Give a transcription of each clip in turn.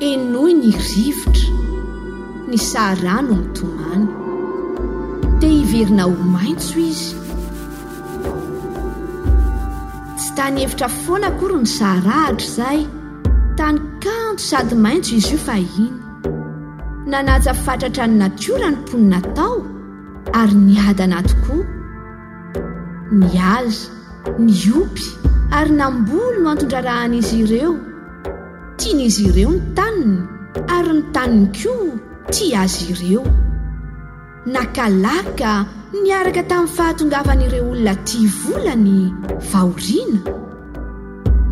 Henoy ny rivotra, ny Sahara no mitomany. Te hiverina ho maitso izy. Tsy tany efitra foana akory ny Sahara hatrizay. Tany kanto sady maitso izy io fahiny. Nanaja fatratra ny natiora ny mponina tao ary niadana tokoa. Ny ala, ny opy ary namboly no anton-draharahan'izy ireo. Tian'izy ireo ny taniny ary ny taniny koa tia azy ireo. Naka laka niaraka tamin'ny fahatongavan'ireo olona tia vola ny fahoriana.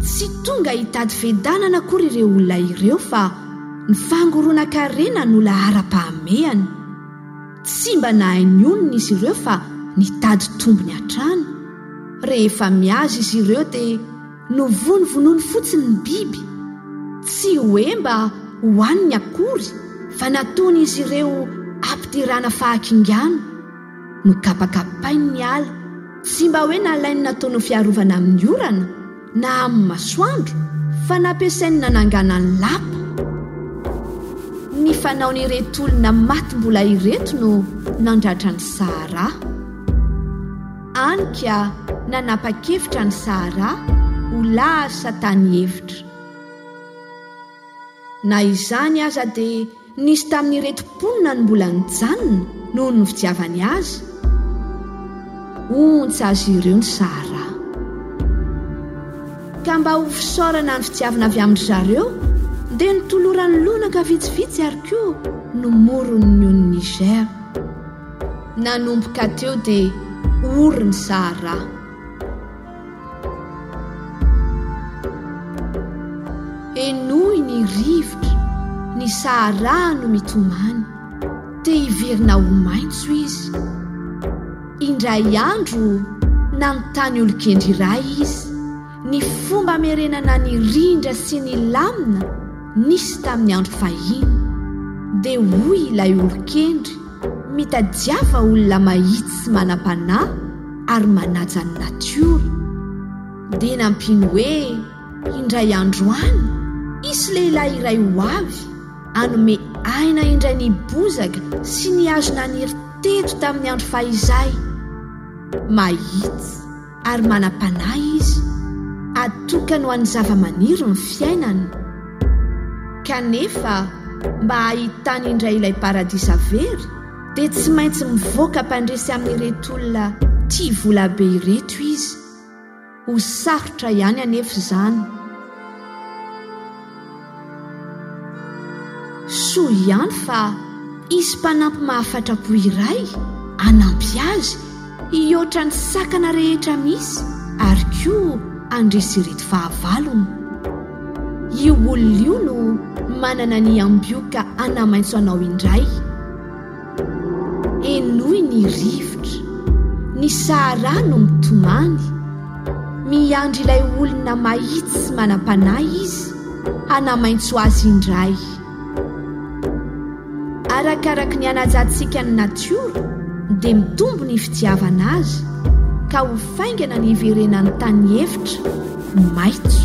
Tsy tonga hitady fiadanana akory ireo olona ireo fa ny fangoronan-karena no laharam-pahamehana. Tsy mba nahay nionona izy ireo fa nitady tombony hatrany. Rehefa mihaza izy ireo dia novonovonoiny fotsiny ny biby. Tsy hoe mba hohaniny akory fa nataon'izy ireo ampidirana fahakingana. Nokapakapainy ny ala, tsy mba hoe nalainy nataony ho fiarovana amin'ny orana. na amin'ny masoandro fa nampiasainy nanangana ny lapa. Ny fanaon'ireto olona maty mbola ireto no nandratra ny Sahara. Any ka nanapa-kevitra ny Sahara ho lahasa tany efitra. Na izany aza dia nisy tamin'ireto mponina ny mbola nijanona noho ny fitiavany azy, ontsa azy ireo ny Sahara. Ka mba ho fisaorana ny fitiavana avy amin-dry zareo dia nitolorany lonaka vitsivitsy ary koa no moron'ny ony Niger. Nanomboka teo dia ory ny Sahara. Henoy ny rivotra, ny Sahara no mitomany, te hiverina ho maitso izy. Indray andro, nanontany olon-kendry iray izy ny fomba amerenana ny rindra sy ny lamina nisy tamin'ny andro fahiny. Dia hoy ilay olon-kendry, Mitadiava olona mahitsy sy manam-panahy ary manaja ny natiora. Dia nampiany hoe, Indray andro any, hisy lehilahy iray ho avy hanome aina indray ny bozaka sy ny hazo naniry teto tamin'ny andro fahizay. Mahitsy. Ary manam-panahy izy, atokany ho an'ny zavamaniry ny fiainany. Kanefa, mba hahitany indray ilay paradisa very, dia tsy maintsy mivoaka mpandresy amin'ireto olona tia vola be ireto izy. Ho sarotra ihany anefa izany. Soa ihany fa hisy mpanampy mahafatra-po iray hanampy azy hihoatra ny sakana rehetra misy ary koa handresy ireto fahavalony. Io olona io no manana ny ambioka hanamaitso anao indray. Henoy ny rivotra, ny Sahara no mitomany. Miandry ilay olona mahitsy sy manam-panahy izy hanamaitso azy indray. Arakaraka ny hanajantsika ny natiora dia mitombo ny fitiavana azy ka ho faingana ny hiverenan'ny tany efitra ho maitso.